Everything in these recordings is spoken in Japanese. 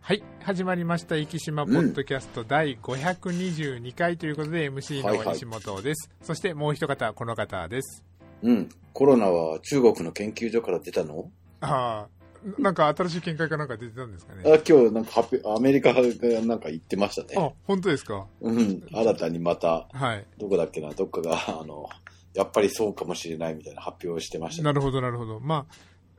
はい始まりました生島ポッドキャスト第522回ということで、MC の西本です、そしてもう一方この方です。うん。コロナは中国の研究所から出たの？ああなんか新しい見解かなんか出てたんですかね。あ今日なんか発表、アメリカがなんか言ってましたね。あ本当ですか？うん。新たにまた、はい。どこだっけな、どっかが、あの、やっぱりそうかもしれないみたいな発表をしてました。ね。なるほどなるほど。まあ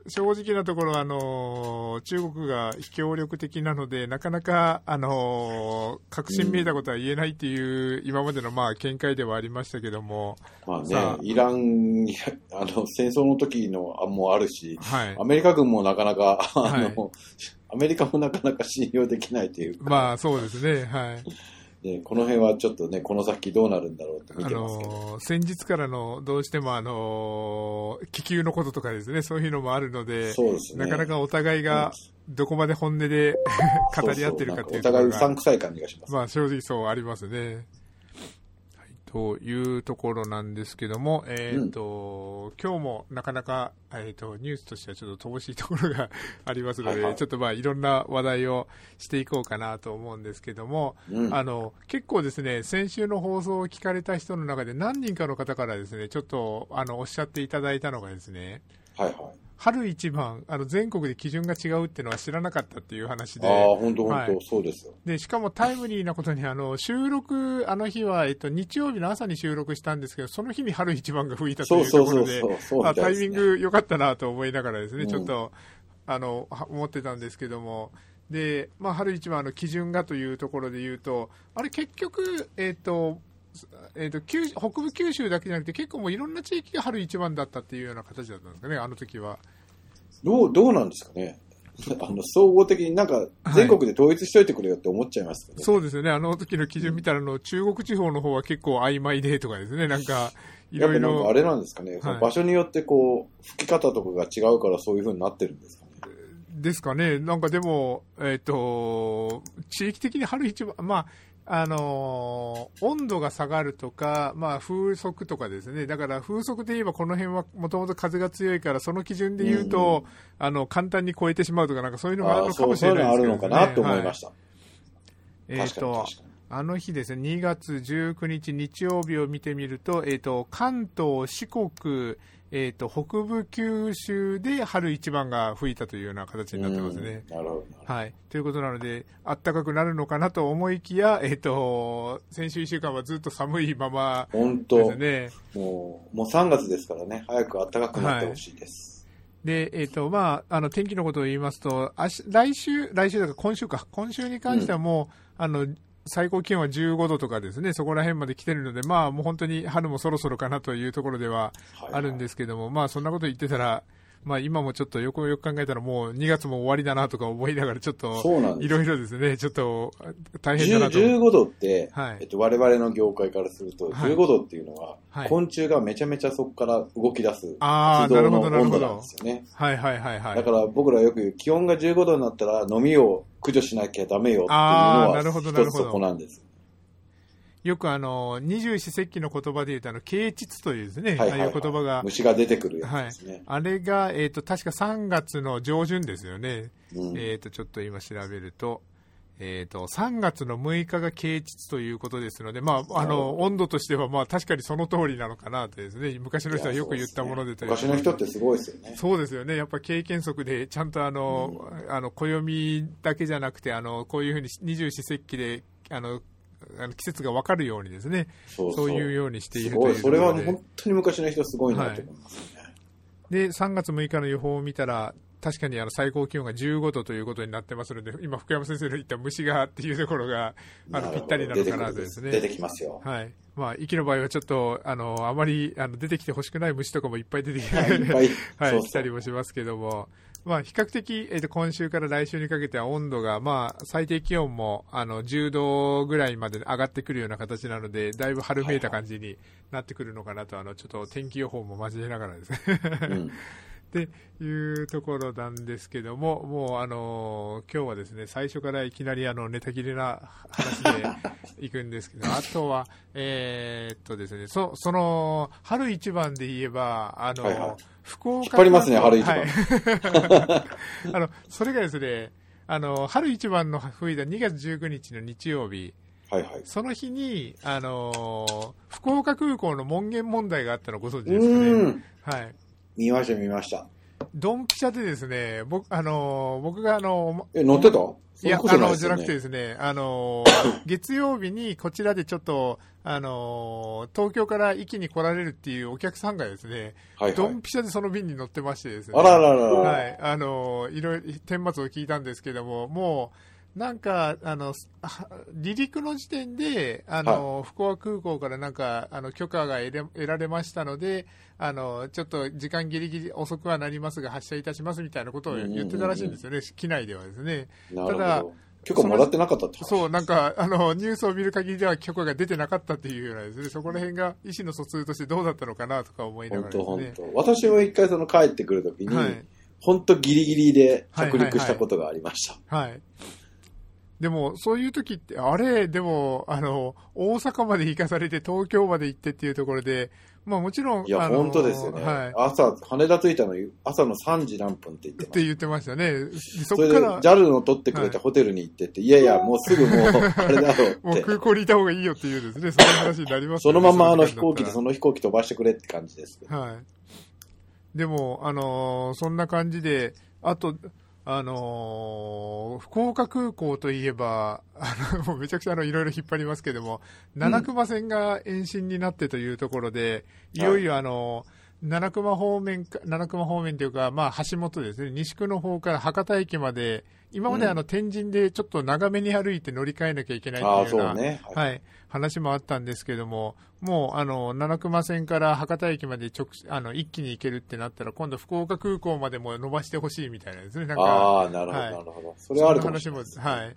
正直なところ、あのー中国が非協力的なので、なかなか、あのー確信めいたことは言えないっていう、今までのまあ見解ではありましたけども、まあさあ。ね、イランに、あの、戦争の時のあもあるし、はい。ア、メリカ軍もなかなか、あはい。の、アメリカもなかなか信用できないというか、まあそうですね、はい。ね、この辺はちょっとね、この先どうなるんだろうって見あてますけど。のー先日からのどうしても、あのー気球のこととかですね、そういうのもあるので、そうですね。なかなかお互いがどこまで本音で 語り合ってるかっていうところそうそうお互いうさんが、くさい感じがします。まあ正直そうありますね。はいというところなんですけども、えっ、と、今日もなかなか、えっ、と、ニュースとしてはちょっと乏しいところが ありますので、はいはいちょっとまあいろんな話題をしていこうかなと思うんですけども、うん。あの結構ですね、先週の放送を聞かれた人の中で何人かの方からですね、ちょっとあのおっしゃっていただいたのがですね、はいはい。春一番、あの全国で基準が違うっていうのは知らなかったっていう話で、ああ、本当本当、はい。そうですよ。でしかもタイムリーなことにあの収録、あの日は、えっと、日曜日の朝に収録したんですけど、その日に春一番が吹いたというところで、タイミング良かったなと思いながらですね、うん。ちょっとあのは思ってたんですけども、でまあ、春一番の基準がというところで言うと、あれ結局、えっとえっと九北部九州だけじゃなくて、結構もういろんな地域が春一番だったっていうような形だったんですかね、あの時は。どう、どうなんですかね。あの、総合的になんか、全国で統一しといてくれよって思っちゃいますけど、そうですよね、あの時の基準見たらあの、中国地方の方は結構曖昧でとかですね、なんか、いろいやっぱなんかあろ。れなんですかね、その場所によってこう、吹き方とかが違うからそういう風になってるんですかね。ですかね、なんかでも、えっ、と、地域的に春一番、まあ、あのー温度が下がるとか、まあ、風速とかですね、だから風速で言えば、この辺はもともと風が強いから、その基準で言うと、あの簡単に超えてしまうとか、なんかそういうのがあるああ、そう、のかもしそういうのあるれないですけど、ね、のかなと思いました。えっ、確かにと。あの日ですね、2月19日日曜日を見てみると、えっ、と、関東、四国、えっ、と、北部九州で春一番が吹いたというような形になってますね。うんなるほど。はい。ということなので、暖かくなるのかなと思いきや、えっ、と、先週1週間はずっと寒いままで本当すね。もう、もう3月ですからね、早く暖かくなってほしいです。で、えっ、と、まあ、あの、天気のことを言いますと、あし来週、来週だから今週か、今週に関してはもう、あの、最高気温は15度とかですね、そこら辺まで来てるので、まあ、もう本当に春もそろそろかなというところでははいあるんですけども、まあ、そんなこと言ってたら、まあ、今もちょっとよくよく考えたら、もう2月も終わりだなとか思いながら、ちょっと、そうなん。いろいろですね、ちょっと大変だなと。15度って、はいえっと、我々の業界からすると、はい15度っていうのは、はい昆虫がめちゃめちゃそこから動き出す活動の温度なんですよね。はいはいはいはい。だから僕らよく言う、気温が15度になったら飲みを駆除しなきゃダメよっていうのは、一つそこなんです。よくあの、二十四節気の言葉で言うと、あの、啓蟄というですね、はいはいはい。ああいう言葉が、虫が出てくるやつですね。あれが、えっ、と、確か3月の上旬ですよね。うん。えっ、と、ちょっと今調べると、えっ、と、3月の6日が啓蟄ということですので、まあ、あの、温度としては、まあ、確かにその通りなのかなとですね、昔の人はよく言ったものでという。昔の人ってすごいですよね。そうですよね、やっぱ経験則で、ちゃんとあの、あの暦だけじゃなくて、あのこういうふうに二十四節気であのあの季節が分かるようにですね、そういうようにしている。といそれは本当に昔の人すごいなと思いますよね。で、3月6日の予報を見たら、確かにあの最高気温が15度ということになってますので、今、福山先生の言った虫がっていうところがあのぴったりなのかなとですね。出てきますよ。はいまあ、息の場合はちょっとあのあまりあの出てきてほしくない虫とかもいっぱい出てき たりもしますけども、まあ、比較的、えー、と今週から来週にかけては温度が、まあ、最低気温もあの10度ぐらいまで上がってくるような形なので、だいぶ春めいた感じになってくるのかなと、あのちょっと天気予報も交えながらですね。うんっていうところなんですけども、もうあの今日はですね最初からいきなりあのネタ切れな話でいくんですけど、あとは、えーっとですね、そその春一番で言えば、あの、はいはい福岡引っ張りますね春一番はい あのそれがですね、あの、春一番の吹いた2月19日の日曜日、はいはい。その日に、あのー福岡空港の門限問題があったのご存知うですかね。はい。見ました見ました。ドンピシャでですね、僕、あのー僕があのえ、乗ってた？いや、あの、じゃなくてですね、あのー月曜日にこちらでちょっと、あのー東京から壱岐に来られるっていうお客さんがですね、はいはいドン。ピシャでその便に乗ってましてですね。あらららら。はい、あのいろいろ顛末を聞いたんですけども、もうなんかあのは離陸の時点であの、福岡空港からなんかあの許可が得れ得られましたのであの、ちょっと時間ぎりぎり遅くはなりますが、発車いたしますみたいなことを言ってたらしいんですよね、機内ではですね。ただど。許可もらってなかったって話そう、なんか、あの、ニュースを見る限りでは許可が出てなかったっていうようなですね、そこら辺が意思の疎通としてどうだったのかなとか思いなが本らね。当本当。私も一回その帰ってくるときに、はい。本当ギリギリで着陸したことがありました。はい。でも、そういう時って、あれ、でも、あの、大阪まで行かされて、東京まで行ってっていうところで、まあもちろん、いや、本当ですよね。はい。朝、羽田着いたの朝の3時何分って言ってまって言ってましたね。でそそれで、こから JAL の取ってくれたホテルに行ってって、い、やいや、もうすぐもう、あれだろうもうって。空港にいた方がいいよっていうですね、そういう話になりますねのままあの飛行機でそその飛行機飛ばしてくれって感じです。はい。でも、あのーそんな感じで、あと、あのー福岡空港といえば、あの、もうめちゃくちゃあの、いろいろ引っ張りますけども、七熊線が延伸になってというところで、いよいよあのー七熊方面か、七熊方面というか、まあ、橋本ですね、西区の方から博多駅まで、今まであの、天神でちょっと長めに歩いて乗り換えなきゃいけないっていうような。はいはい、話もあったんですけども、もうあの七熊線から博多駅まで直あの一気に行けるってなったら、今度、福岡空港までも伸ばしてほしいみたいなですね、なんか、ああ、なるほど、はいなるほど。それはあるかもしれないですそんな話も、はい。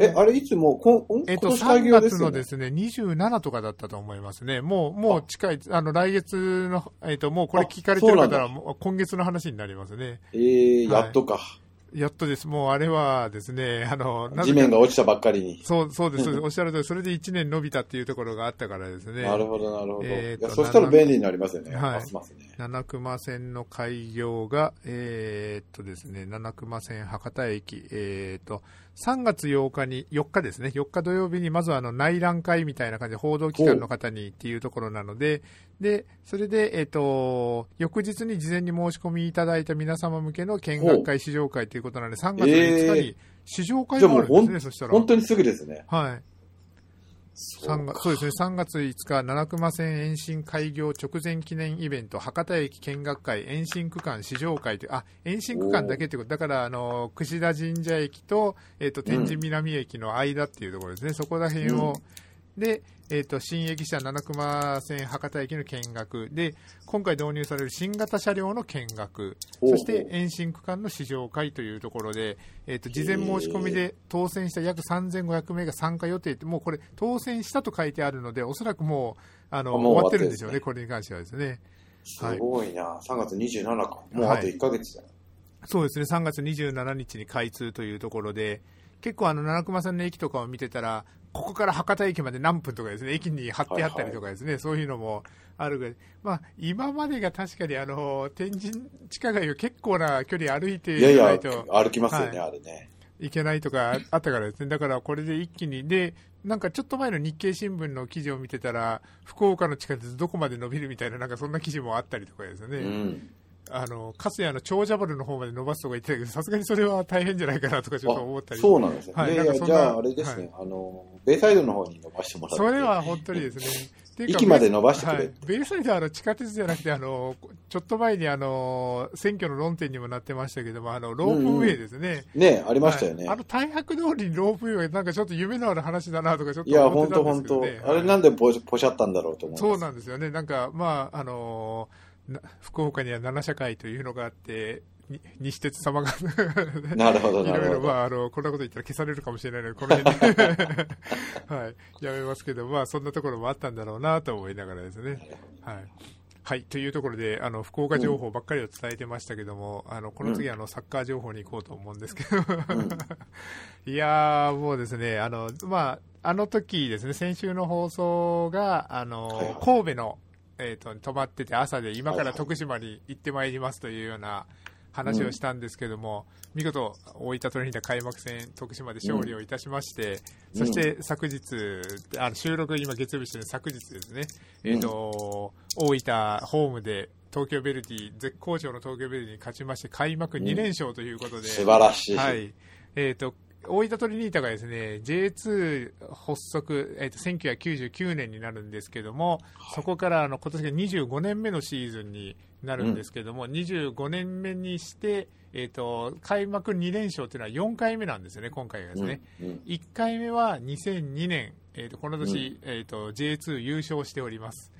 え、あれいつも、こんえっと、今年開3月業ですよね？のですね、27とかだったと思いますね。もう、もう近い、あの、来月の、えっと、もうこれ聞かれてる方は、今月の話になりますね。えー、はいやっとか。やっとです。もうあれはですね、あの、地面が落ちたばっかりに。そう、そうです。おっしゃるとり、それで1年伸びたっていうところがあったからですね。なるほど、なるほど。えそしたら便利になりますよね。はいますね。七熊線の開業が、えーっとですね、七熊線博多駅、えーっと、3月8日に、4日ですね、4日土曜日に、まずはあの内覧会みたいな感じで、報道機関の方にっていうところなので、で、それで、えーっと、翌日に事前に申し込みいただいた皆様向けの見学会、試乗会ということなので、3月5日に試乗会もあるんですね、そしたら。本当にすぐですね。はい。3月そうですね、3月5日、七熊線延伸開業直前記念イベント、博多駅見学会延伸区間試乗会という、あ、延伸区間だけってこと、だから、あの、櫛田神社駅と、えっ、と、天神南駅の間っていうところですね、そこら辺を、で、えっ、と、新駅舎七熊線博多駅の見学、で、今回導入される新型車両の見学、そうして延伸区間の試乗会というところで、えっ、と、事前申し込みで当選した約3500名が参加予定って、もうこれ、当選したと書いてあるので、おそらくもう、あの、もう終わってるんでしょうね、終これに関してはですね。すごいな。3月27か。もうあと1ヶ月だよ。そうですね、3月27日に開通というところで、結構あの、七熊さんの駅とかを見てたら、ここから博多駅まで何分とかですね、駅に貼ってあったりとかですね、そういうのもあるぐらい。まあ、今までが確かにあの、天神地下街を結構な距離歩いていやいやいない、と歩きますよね、はあれね。いけないとかあったからですね、だからこれで一気に、で、なんかちょっと前の日経新聞の記事を見てたら、福岡の地下鉄どこまで伸びるみたいな、なんかそんな記事もあったりとかですね。うん。あの、かつやの長者原の方まで伸ばすとか言ってたけど、さすがにそれは大変じゃないかなとかちょっと思ったありそうなんですね。はいいじゃああれですね、あの、ベイサイドの方に伸ばしてもらって。それは本当にですね。駅まで伸ばしてくれはい、ベイサイドはあの地下鉄じゃなくて、あの、ちょっと前にあの、選挙の論点にもなってましたけども、あの、ロープウェイですね。ね、ありましたよね。はいあの、大白通りにロープウェイはなんかちょっと夢のある話だなとかちょっいや、と思ってた本当本当んですけどね。あれなんでポポシャったんだろうと思。そうなんですよね。なんか、まあ、あのな福岡には七社会というのがあって、に西鉄様がなるほど、いろいろ。まあ、あの、こんなこと言ったら消されるかもしれないので、この辺で、はい、やめますけど、まあ、そんなところもあったんだろうなと思いながらですね。はい。はい。というところで、あの、福岡情報ばっかりを伝えてましたけども、あの、この次、あの、サッカー情報に行こうと思うんですけど、いやー、もうですね、あの、まあ、あの時ですね、先週の放送が、あの、はいはい神戸の、えっ、と、泊まってて朝で、今から徳島に行ってまいりますというような話をしたんですけども、うん、見事、大分トレーニー開幕戦、徳島で勝利をいたしまして、うん、そして昨日、あの収録、今、月曜日してる昨日ですね、えーと大分ホームで東京ベルディ、絶好調の東京ベルディに勝ちまして、開幕2連勝ということで、素晴らしい。はい。えっ、ー、と、大分トリニータがですね J2 発足、えー、と1999年になるんですけども、はい、そこからあの今年が25年目のシーズンになるんですけども、うん、25年目にして、えーと、開幕2連勝というのは4回目なんですよね、今回がですね。うんうん、1回目は2002年、えーと、この年、うん、えーと J2 優勝しております。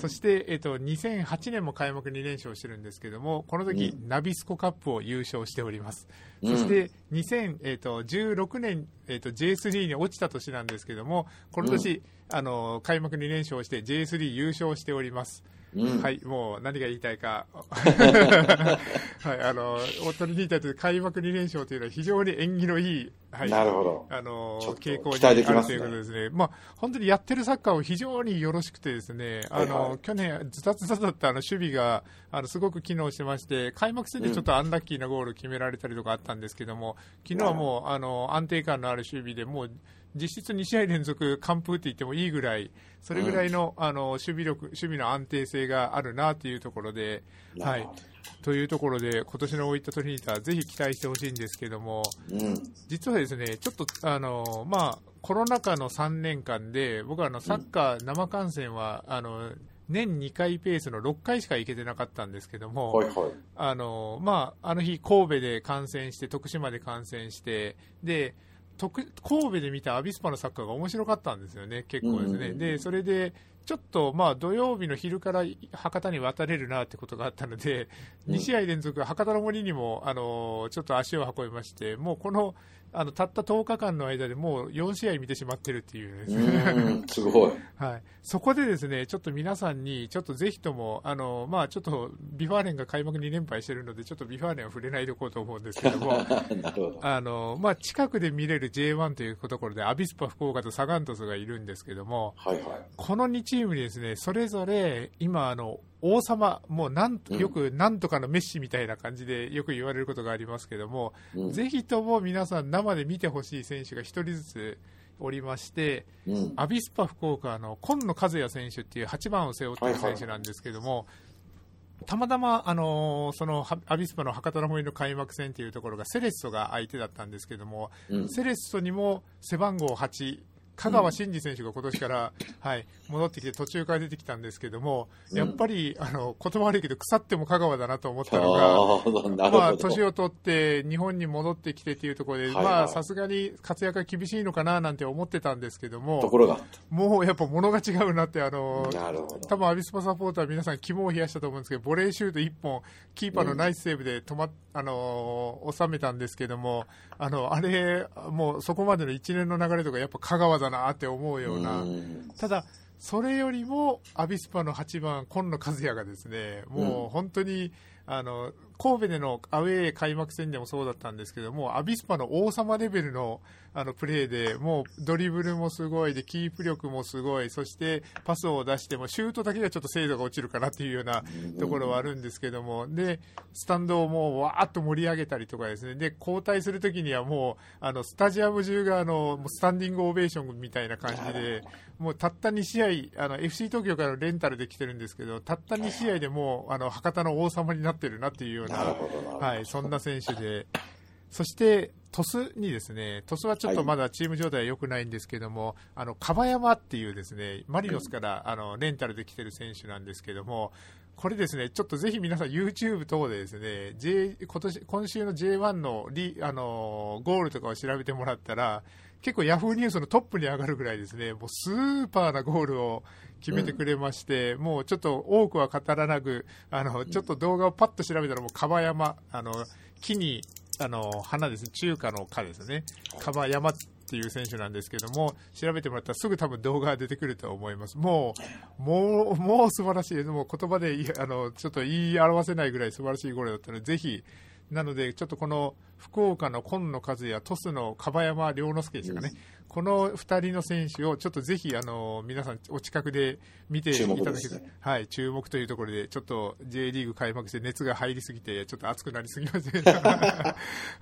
そして、えーと、2008年も開幕2連勝してるんですけどもこの時、うん、ナビスコカップを優勝しております、うん、そして2016年、えーと、J3 に落ちた年なんですけどもこの年、うん、あの開幕2連勝して J3 優勝しております、うん、はい、もう何が言いたいか、はい、あの、オトリニータという開幕2連勝というのは非常に縁起のいい、はい、なるほど。あの、傾向にあるということですね。まあ、本当にやってるサッカーを非常によろしくてですね、あの、はいはい、去年、ずたずただったあの守備が、あの、すごく機能してまして、開幕戦でちょっとアンラッキーなゴール決められたりとかあったんですけども、昨日はもう、あの、安定感のある守備でもう、実質2試合連続完封って言ってもいいぐらい、それぐらいのうん、あの守備力、守備の安定性があるなというところで、はい、というところで、今年の大分トリニータ、ぜひ期待してほしいんですけども、うん、実はですね、ちょっとあの、まあ、コロナ禍の3年間で、僕はあのサッカー生観戦は、あの年2回ペースの6回しか行けてなかったんですけども、はいはい、あのまあ、あの日、神戸で観戦して、徳島で観戦して、で神戸で見たアビスパのサッカーが面白かったんですよね、結構ですね。で、それで、ちょっとまあ土曜日の昼から博多に渡れるなってことがあったので、2試合連続、博多の森にもあのちょっと足を運びまして、もうこのあのたった10日間の間でもう4試合見てしまってるっていうね、すごい、はい、そこでですねちょっと皆さんに、ちょっとぜひとも、あのまあ、ちょっと V・ファーレンが開幕2連敗してるので、ちょっと V・ファーレンは触れないでおこうと思うんですけども、ど。あのまあ、近くで見れる J1 というところで、アビスパ福岡とサガン鳥栖がいるんですけども、はいはい、この2チームにですねそれぞれ今あの、王様、もうなんよくなんとかのメッシみたいな感じでよく言われることがありますけども、うん、ぜひとも皆さん、生で見てほしい選手が1人ずつおりまして、うん、アビスパ福岡の今野和也選手っていう8番を背負っている選手なんですけども、はいはいたまたま、あのー、そのアビスパの博多の森の開幕戦というところがセレッソが相手だったんですけども、うん、セレッソにも背番号8、香川真司選手が今年から、はい、戻ってきて途中から出てきたんですけども、やっぱり、あの言葉悪いけど腐っても香川だなと思ったのが、まあ、年を取って日本に戻ってきてというところで、はいはい、まあさすがに活躍が厳しいのかななんて思ってたんですけども、ところが。もうやっぱ物が違うなって、あの多分アビスパサポーター皆さん肝を冷やしたと思うんですけど、ボレーシュート1本、キーパーのナイスセーブで止まっ、あの収めたんですけども、あのあれ、もうそこまでの一連の流れとか、やっぱ香川だなって思うような、ただ、それよりもアビスパの8番、今野和也がですねもう本当に、あの神戸でのアウェー開幕戦でもそうだったんですけども、アビスパの王様レベルのあのプレーで、もうドリブルもすごいで、キープ力もすごい、そしてパスを出しても、シュートだけがちょっと精度が落ちるかなっていうようなところはあるんですけども、で、スタンドをもうわーっと盛り上げたりとかですね、で、交代するときにはもう、あの、スタジアム中があの、スタンディングオベーションみたいな感じで、もうたった2試合、あの、FC 東京からレンタルで来てるんですけど、たった2試合でもう、あの、博多の王様になってるなっていうような、はい、そんな選手で、そして鳥栖にですね、鳥栖はちょっとまだチーム状態は良くないんですけども、はい、あの、樺山っていうですね、マリノスから、あの、レンタルで来てる選手なんですけども、これですね、ちょっとぜひ皆さん YouTube 等でですね、J、今年、今週の J1 のリ、あの、ゴールとかを調べてもらったら、結構ヤフーニュースのトップに上がるぐらいですね、もうスーパーなゴールを決めてくれまして、うん、もうちょっと多くは語らなく、あの、ちょっと動画をパッと調べたらもう樺山、あの、木に、あの、花ですね、中華の花ですね、樺山っていう選手なんですけども、調べてもらったらすぐ多分動画が出てくると思います。もう、もう、もう素晴らしいです。もう言葉で、あの、ちょっと言い表せないぐらい素晴らしいゴールだったので、ぜひ、なので、ちょっとこの福岡の今野和也、鳥栖の樺山良之介でしたかね、この2人の選手をちょっとぜひあの皆さんお近くで見ていただけたら、ね、はい、注目というところでちょっと J リーグ開幕して熱が入りすぎてちょっと熱くなりすぎました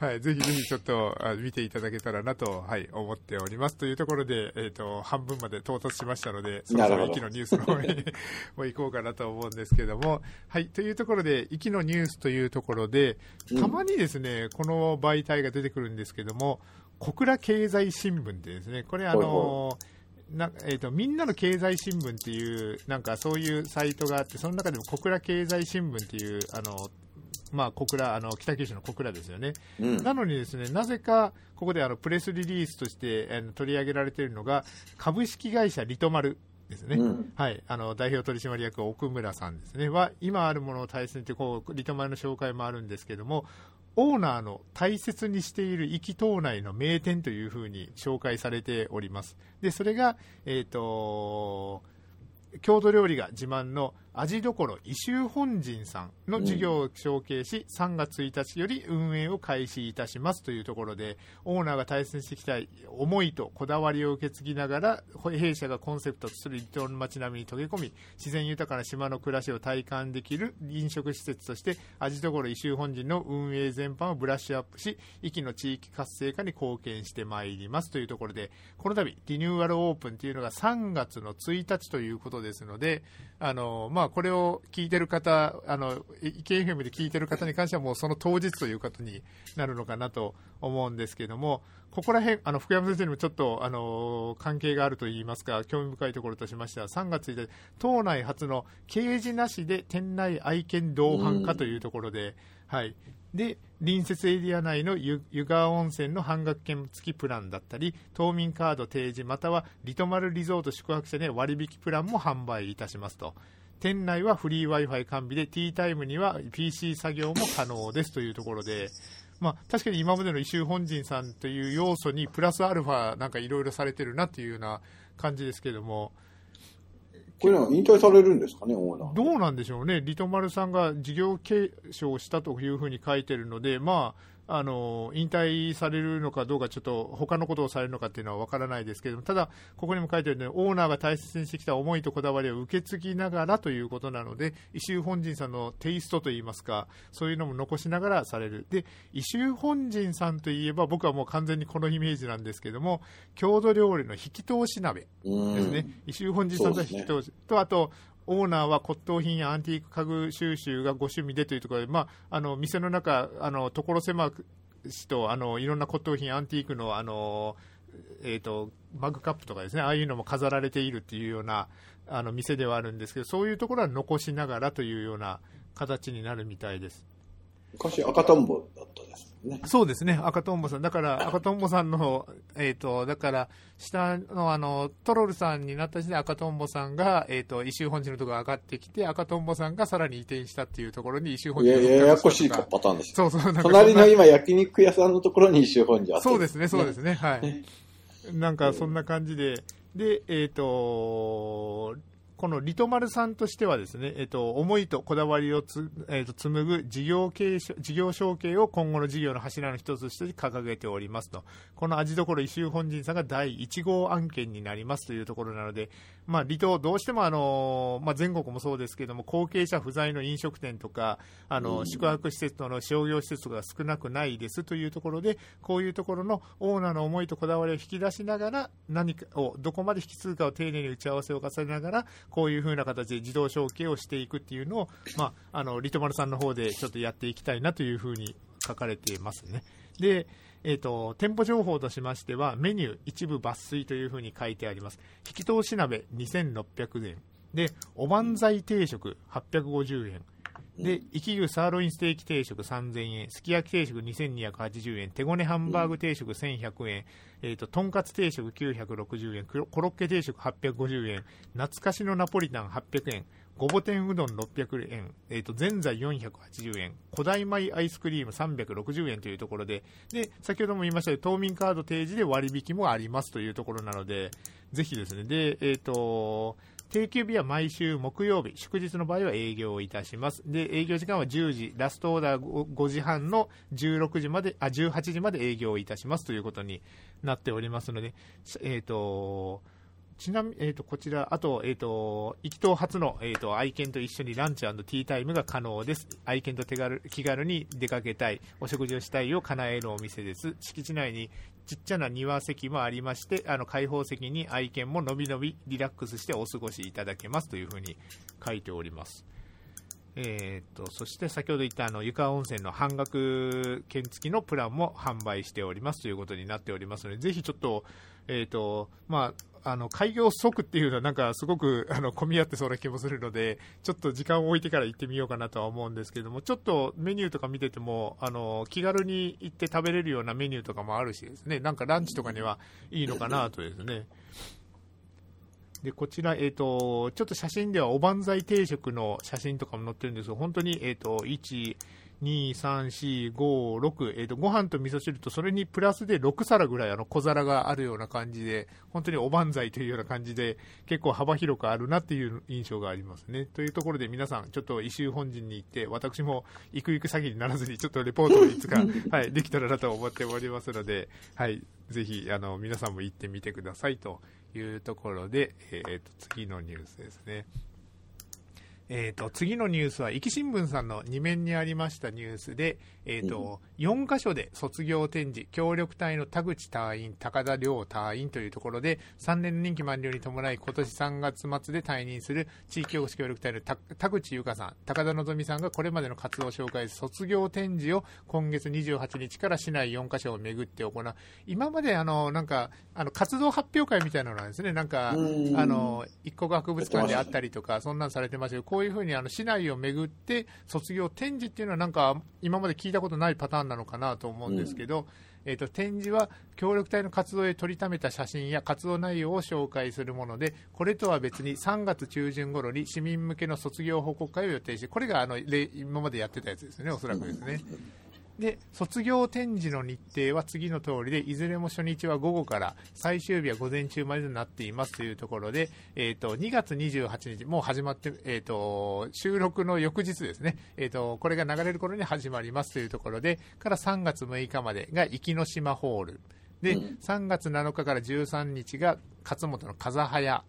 はい、ぜひぜひちょっと見ていただけたらなと、はい、思っておりますというところで、えーと、半分まで到達しましたのでそろそろ息のニュースの方に も行こうかなと思うんですけども、はい、というところで息のニュースというところでたまにですね、うん、この媒体が出てくるんですけども小倉経済新聞ってですね、これあのなえーと、みんなの経済新聞っていうなんかそういうサイトがあってその中でも小倉経済新聞っていうあのまあ、小倉あの北九州の小倉ですよね、うん、なのにですねなぜかここであのプレスリリースとしてあの取り上げられているのが株式会社リトマルですね、うん、はい、あの代表取締役奥村さんですね。は今あるものを大切にってこうリトマルの紹介もあるんですけどもオーナーの大切にしている壱岐島内の名店というふうに紹介されております。で、それが、えっ、ー、と、郷土料理が自慢の味どころ異臭本陣さんの事業を承継し、うん、3月1日より運営を開始いたしますというところでオーナーが大切にしていきたい思いとこだわりを受け継ぎながら弊社がコンセプトとする離島の街並みに溶け込み自然豊かな島の暮らしを体感できる飲食施設として味どころ異臭本陣の運営全般をブラッシュアップし域の地域活性化に貢献してまいりますというところでこの度リニューアルオープンというのが3月の1日ということですのであのまあ、これを聞いてる方、あの、意見 FM で聞いてる方に関してはもうその当日ということになるのかなと思うんですけども、ここら辺、あの、福山先生にもちょっと、あの、関係があるといいますか、興味深いところとしましては、3月で島内初の掲示なしで店内愛犬同伴化というところで、はい。で、隣接エリア内の湯川温泉の半額券付きプランだったり、島民カード提示、またはリトマルリゾート宿泊者で割引プランも販売いたしますと。店内はフリー Wi-Fi 完備で、ティータイムには PC 作業も可能ですというところで、まあ、確かに今までの異臭本陣さんという要素にプラスアルファなんかいろいろされてるなというような感じですけども、これは引退されるんですかね、オーナー。どうなんでしょうね、リトマルさんが事業継承したというふうに書いてるので、まあ、あの引退されるのかどうか、ちょっと他のことをされるのかっていうのは分からないですけれども、ただ、ここにも書いてあるように、オーナーが大切にしてきた思いとこだわりを受け継ぎながらということなので、石井本陣さんのテイストといいますか、そういうのも残しながらされる、で石井本陣さんといえば、僕はもう完全にこのイメージなんですけども、郷土料理の引き通し鍋ですね、石井本陣さんの引き通し、ね、とあと、オーナーは骨董品やアンティーク家具収集がご趣味でというところで、まあ、あの店の中、あの所狭しとあのいろんな骨董品、アンティークのあの、えーと、マグカップとかですね、ああいうのも飾られているっていうようなあの店ではあるんですけど、そういうところは残しながらというような形になるみたいです。昔赤とんぼだね。そうですね、赤とんぼさん。だから赤とんぼさんの、えっ、ー、と、だから下のあの、トロルさんになった時点で赤とんぼさんが、えっ、ー、と、石井本陣のところ上がってきて、赤とんぼさんがさらに移転したっていうところに石井本陣のいやややこしいパターンですそうそう。隣の今焼肉屋さんのところに石井本陣あって、そうですね、そうですね、はい。なんかそんな感じで、で、えっ、ー、と、このリトマルさんとしてはですね、えっと、思いとこだわりをつ、えっと、紡ぐ事業継事業承継を今後の事業の柱の一つとして掲げておりますと。この味どころ石井本陣さんが第1号案件になりますというところなので、まあ、離島、どうしてもあの、まあ、全国もそうですけども、後継者不在の飲食店とか、あの、宿泊施設との商業施設が少なくないですというところで、こういうところのオーナーの思いとこだわりを引き出しながら、何かを、どこまで引き継ぐかを丁寧に打ち合わせを重ねながら、こういうふうな形で自動承継をしていくっていうのを、まあ、あの、リトマルさんの方でちょっとやっていきたいなというふうに書かれていますね。で、えーと、店舗情報としましてはメニュー一部抜粋というふうに書いてあります。引き通し鍋2600円。でおばんざい定食850円。で、生き牛サーロインステーキ定食3000円、すき焼き定食2280円、手ごねハンバーグ定食1100円、えっ、ー、と、とんかつ定食960円、コロッケ定食850円、懐かしのナポリタン800円、ごぼ天うどん600円、えっ、ー、と、ぜんざい480円、古代米アイスクリーム360円というところで、で、先ほども言いましたように、島民カード提示で割引もありますというところなので、ぜひですね、で、えっ、ー、と、定休日は毎週木曜日、祝日の場合は営業いたします。で、営業時間は10時、ラストオーダー 5, 時半の16時まで、あ、18時まで営業いたしますということになっておりますので、えっ、ー、と、ちなみに、えーと、こちら、あと、えーと、行きと初の、えーと、愛犬と一緒にランチティータイムが可能です。愛犬と手軽気軽に出かけたい、お食事をしたいを叶えるお店です。敷地内にちっちゃな庭席もありまして、あの開放席に愛犬ものびのびリラックスしてお過ごしいただけますというふうに書いております。えーと、そして先ほど言ったあの湯川温泉の半額券付きのプランも販売しておりますということになっておりますので、ぜひちょっと、えーとまあ、あの開業即っていうのはなんかすごく あの混み合ってそうな気もするので、ちょっと時間を置いてから行ってみようかなとは思うんですけども、ちょっとメニューとか見てても、あの気軽に行って食べれるようなメニューとかもあるしですね、なんかランチとかにはいいのかなとですね。で、こちら、えっ、ー、と、ちょっと写真ではおばんざい定食の写真とかも載ってるんですが、本当に、えっ、ー、と、1、2、3、4、5、6、えっ、ー、と、ご飯と味噌汁と、それにプラスで6皿ぐらい、あの、小皿があるような感じで、本当におばんざいというような感じで、結構幅広くあるなっていう印象がありますね。というところで皆さん、ちょっと異臭本陣に行って、私も行く行く詐欺にならずに、ちょっとレポートをいつか、はい、できたらなと思っておりますので、はい、ぜひ、あの、皆さんも行ってみてくださいというところで、えー、と次のニュースですね。えーと、次のニュースは、壱岐新聞さんの2面にありましたニュースで、えーと、うん、4カ所で卒業展示、協力隊の田口隊員、高田亮隊員というところで、3年の任期満了に伴い、今年3月末で退任する地域おこし協力隊の田口優香さん、高田希さんがこれまでの活動を紹介する卒業展示を今月28日から市内4カ所を巡って行う。今まであの、なんか、あの活動発表会みたいなのなんですね、なんか、あの、一国博物館であったりとか、そんなんされてますけど、こういうふうにあの市内を巡って卒業展示っていうのはなんか今まで聞いたことないパターンなのかなと思うんですけど、うん、えーと、展示は協力隊の活動で撮りためた写真や活動内容を紹介するものでこれとは別に3月中旬頃に市民向けの卒業報告会を予定してこれがあの今までやってたやつですねおそらくですね。で卒業展示の日程は次の通りでいずれも初日は午後から最終日は午前中までとなっていますというところで、えーと、2月28日もう始まって、えーと、収録の翌日ですね、えーと、これが流れる頃に始まりますというところでから3月6日までが壱岐島ホール。で、3月7日から13日が勝本の風早。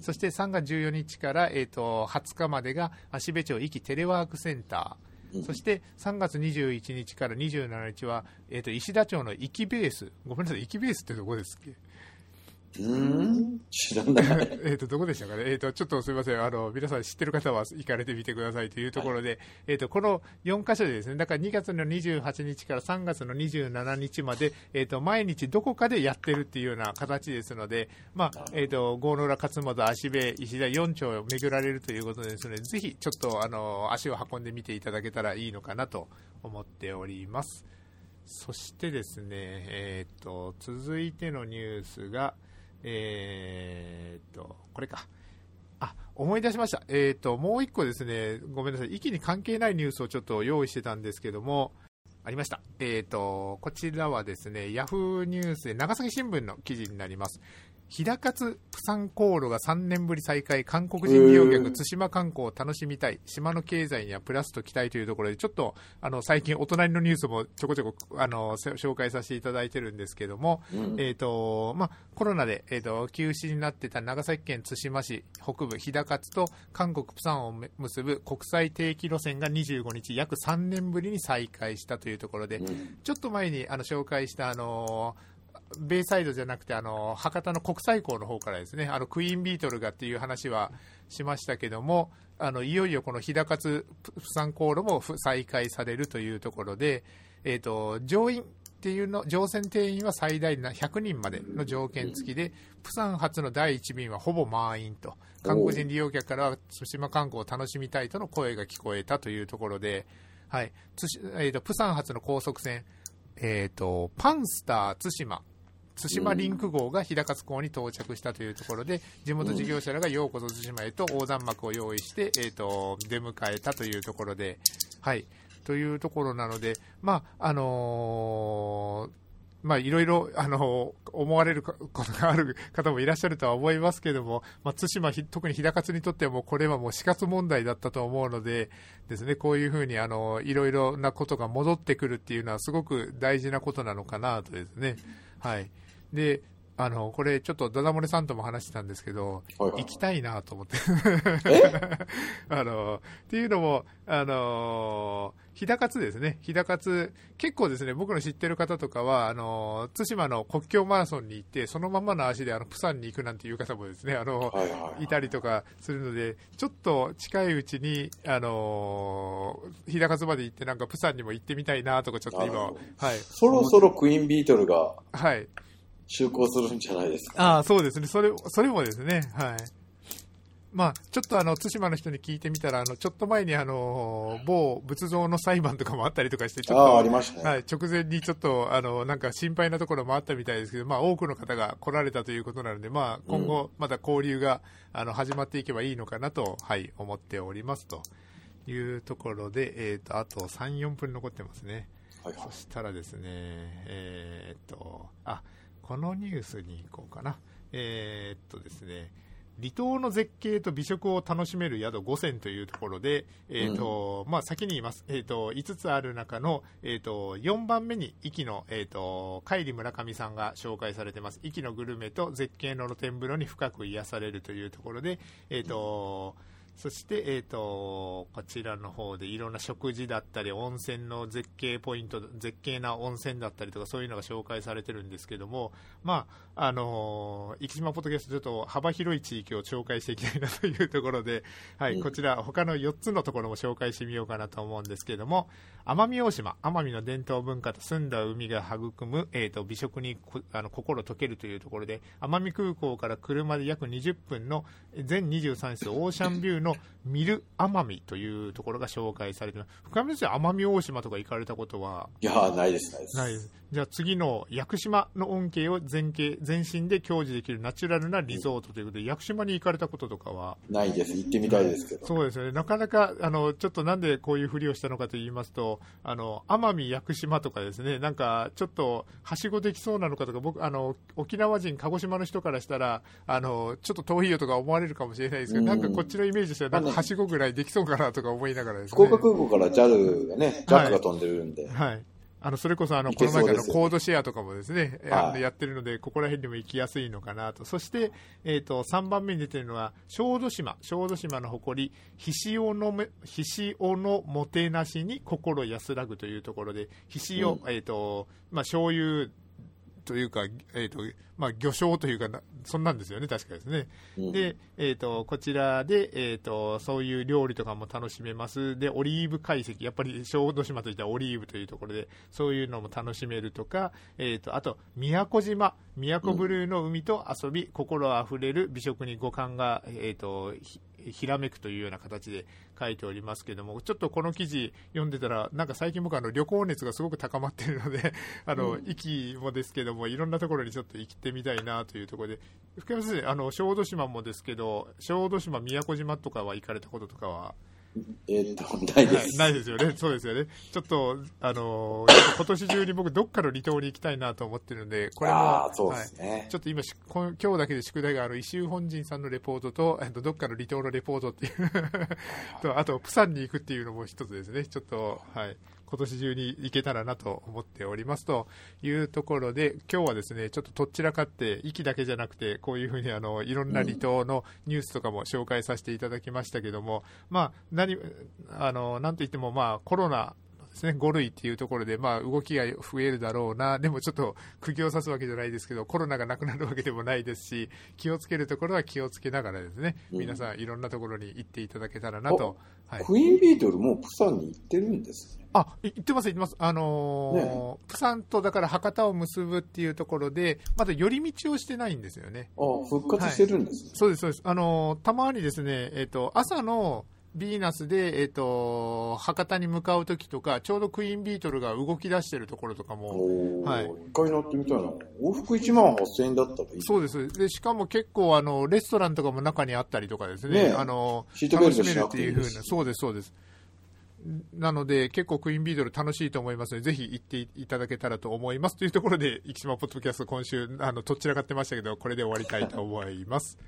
そして3月14日から、えー、と20日までが芦部町壱岐テレワークセンターそして3月21日から27日は、えーと、石田町の壱岐ベース、ごめんなさい、壱岐ベースってどこですっけ？うん？知らない。えっと、どこでしたかね？えっ、ー、と、ちょっとすみません。あの、皆さん知ってる方は行かれてみてくださいというところで、はい、えっ、と、この4カ所でですね、だから2月の28日から3月の27日まで、えっ、ー、と、毎日どこかでやってるっていうような形ですので、まあ、えっ、と、郷野浦勝本、足部、石田4町を巡られるということですので、ぜひちょっと、あの、足を運んでみていただけたらいいのかなと思っております。そしてですね、えっ、と、続いてのニュースが、えー、っと、これか。あ、思い出しました。えー、っと、もう一個ですね、ごめんなさい。息に関係ないニュースをちょっと用意してたんですけども、ありました。えっ、と、こちらはですね、ヤフーニュースで長崎新聞の記事になります。日高津プサン航路が3年ぶり再開、韓国人利用客、対馬観光を楽しみたい、島の経済にはプラスと期待というところで、ちょっとあの最近、お隣のニュースもちょこちょこあの紹介させていただいてるんですけども、うん、えーとまあ、コロナで、えーと、休止になってた長崎県対馬市北部、日高津と韓国プサンを結ぶ国際定期路線が25日、約3年ぶりに再開したというところで、うん、ちょっと前にあの紹介したあのーベイサイドじゃなくてあの博多の国際港の方からですねあのクイーンビートルがっていう話はしましたけどもあのいよいよこの日高津釜山航路も再開されるというところで、えーと、乗員っていうの乗船定員は最大100人までの条件付きで、釜山発の第1便はほぼ満員と、韓国人利用客からは対馬観光を楽しみたいとの声が聞こえたというところで、はい、えーと、釜山発の高速船、えーとパンスター対馬対馬リンク号が日高津港に到着したというところで、地元事業者らがようこそ対馬へと横断幕を用意して、えーと、出迎えたというところで、はい、というところなので、まああのーまあ、いろいろ、あの、思われることがある方もいらっしゃるとは思いますけども、まあ、対馬、特に日高津にとってはもうこれはもう死活問題だったと思うので、ですね、こういうふうに、あの、いろいろなことが戻ってくるっていうのはすごく大事なことなのかなとですね。はい。で、あの、これちょっとダダ漏れさんとも話してたんですけど、はいはい、行きたいなと思って あの、っていうのも、あの、日高津ですね。日高津、結構ですね、僕の知ってる方とかは、あの、対馬の国境マラソンに行って、そのままの足であの、プサンに行くなんていう方もですね、あの、はいはい、いたりとかするので、ちょっと近いうちに、あの、日高津まで行って、なんかプサンにも行ってみたいなとか、ちょっと今、はい。そろそろクイーンビートルが、はい。就航するんじゃないですか。ああ、そうですね。それ、それもですね。はい。まあ、ちょっとあの、対馬の人に聞いてみたら、あの、ちょっと前にあの、某仏像の裁判とかもあったりとかして、ちょっと、あありましたね。はい、直前にちょっと、あの、なんか心配なところもあったみたいですけど、まあ、多くの方が来られたということなので、まあ、今後、また交流が、あの、始まっていけばいいのかなと、はい、思っておりますというところで、えっ、ー、と、あと3、4分残ってますね。はい、はい、そしたらですね、えー、っと、あ、このニュースに行こうかな。えー、っとですね、離島の絶景と美食を楽しめる宿5選というところで、えーと、うん、まあ、先に言います、えーと、5つある中の、えーと、4番目に壱岐の、えー、と海里村上さんが紹介されてます。壱岐のグルメと絶景の露天風呂に深く癒されるというところで、えーと、うんそして、えっ、ー、と、こちらの方でいろんな食事だったり、温泉の絶景ポイント、絶景な温泉だったりとか、そういうのが紹介されてるんですけども、まあ、あのー、生島ポッドキャストちょっと幅広い地域を紹介していきたいなというところで、はい、こちら、他の4つのところも紹介してみようかなと思うんですけども、奄美大島、奄美の伝統文化と澄んだ海が育む、えっ、ー、と、美食にあの心溶けるというところで、奄美空港から車で約20分の全23室オーシャンビューのの見る奄美というところが紹介されてます。深山先生、奄美大島とか行かれたことは？いやないです、ないです。じゃあ次の屋久島の恩恵を全景全身で享受できるナチュラルなリゾートということで、屋久島に行かれたこととかは？ないです、行ってみたいですけど。そうですよね。なかなか、あの、ちょっとなんでこういうふりをしたのかと言いますと、あの、奄美屋久島とかですね、なんかちょっとはしごできそうなのかとか、僕、あの、沖縄人、鹿児島の人からしたら、あの、ちょっと遠いよとか思われるかもしれないですけど、なんかこっちのイメージとしては、なんかはしごぐらいできそうかなとか思いながらですね。福岡空港から JAL がね、ジャックが飛んでるんで。はい、はいあの、それこそあの、この前からコードシェアとかもですね、はい、やってるので、ここら辺にも行きやすいのかなと。そして、えっ、ー、と、3番目に出てるのは、小豆島。小豆島の誇り、ひしおのめ、ひしおのもてなしに心安らぐというところで、ひしお、うん、えっ、ー、と、まあ、醤油というか、えっ、ー、と、まあ、魚醤というかそんなんですよね、確かですね。うん、で、えっ、ー、と、こちらで、えっ、ー、と、そういう料理とかも楽しめます。で、オリーブ解析、やっぱり小豆島といったらオリーブというところで、そういうのも楽しめるとか、えっ、と、あと、宮古島、宮古ブルーの海と遊び、うん、心あふれる美食に五感が、えっ、と、ひらめくというような形で書いておりますけども、ちょっとこの記事読んでたら、なんか最近僕あの旅行熱がすごく高まっているので、あの、うん、息もですけども、いろんなところにちょっと行ってみたいなというところで、福山先生、あの、小豆島もですけど、小豆島、宮古島とかは行かれたこととかは？えー、っと、ないです、はい、ないですよね。そうですよね。ちょっと、あのー、今年中に僕、どっかの離島に行きたいなと思ってるんで、これも、そうですね、はい、ちょっと今、今日だけで宿題がある石井本陣さんのレポートと、えっと、どっかの離島のレポートっていう と、あと、プサンに行くっていうのも一つですね。ちょっと、はい。今年中に行けたらなと思っておりますというところで、今日はですね、ちょっととっちらかって、息だけじゃなくて、こういうふうにあの、いろんな離島のニュースとかも紹介させていただきましたけども、まあ、何、あの、なんといってもまあ、コロナですね、5類っていうところで、まあ、動きが増えるだろうな、でもちょっと釘を刺すわけじゃないですけど、コロナがなくなるわけでもないですし、気をつけるところは気をつけながらですね、皆さんいろんなところに行っていただけたらなと。はい、クイーンビートルもプサンに行ってるんですね。あ、行ってます、行ってます。あのーね、プサンとだから博多を結ぶっていうところで、まだ寄り道をしてないんですよね。あ復活してるんですね、はい、そうです、そうです。あのー、たまにですね、えっ、ー、と、朝の、ビーナスで、えっ、ー、と、博多に向かうときとか、ちょうどクイーンビートルが動き出してるところとかも、はい。一回乗ってみたいな。往復1万8000円だったらいいそうです。で、しかも結構、あの、レストランとかも中にあったりとかですね、ねあの、シートベルトしなくていいっていうふうな、そうです、そうです。なので、結構クイーンビードル楽しいと思いますので、ぜひ行っていただけたらと思います。というところで、生島ポッドキャスト今週、あの、どちらかってましたけど、これで終わりたいと思います。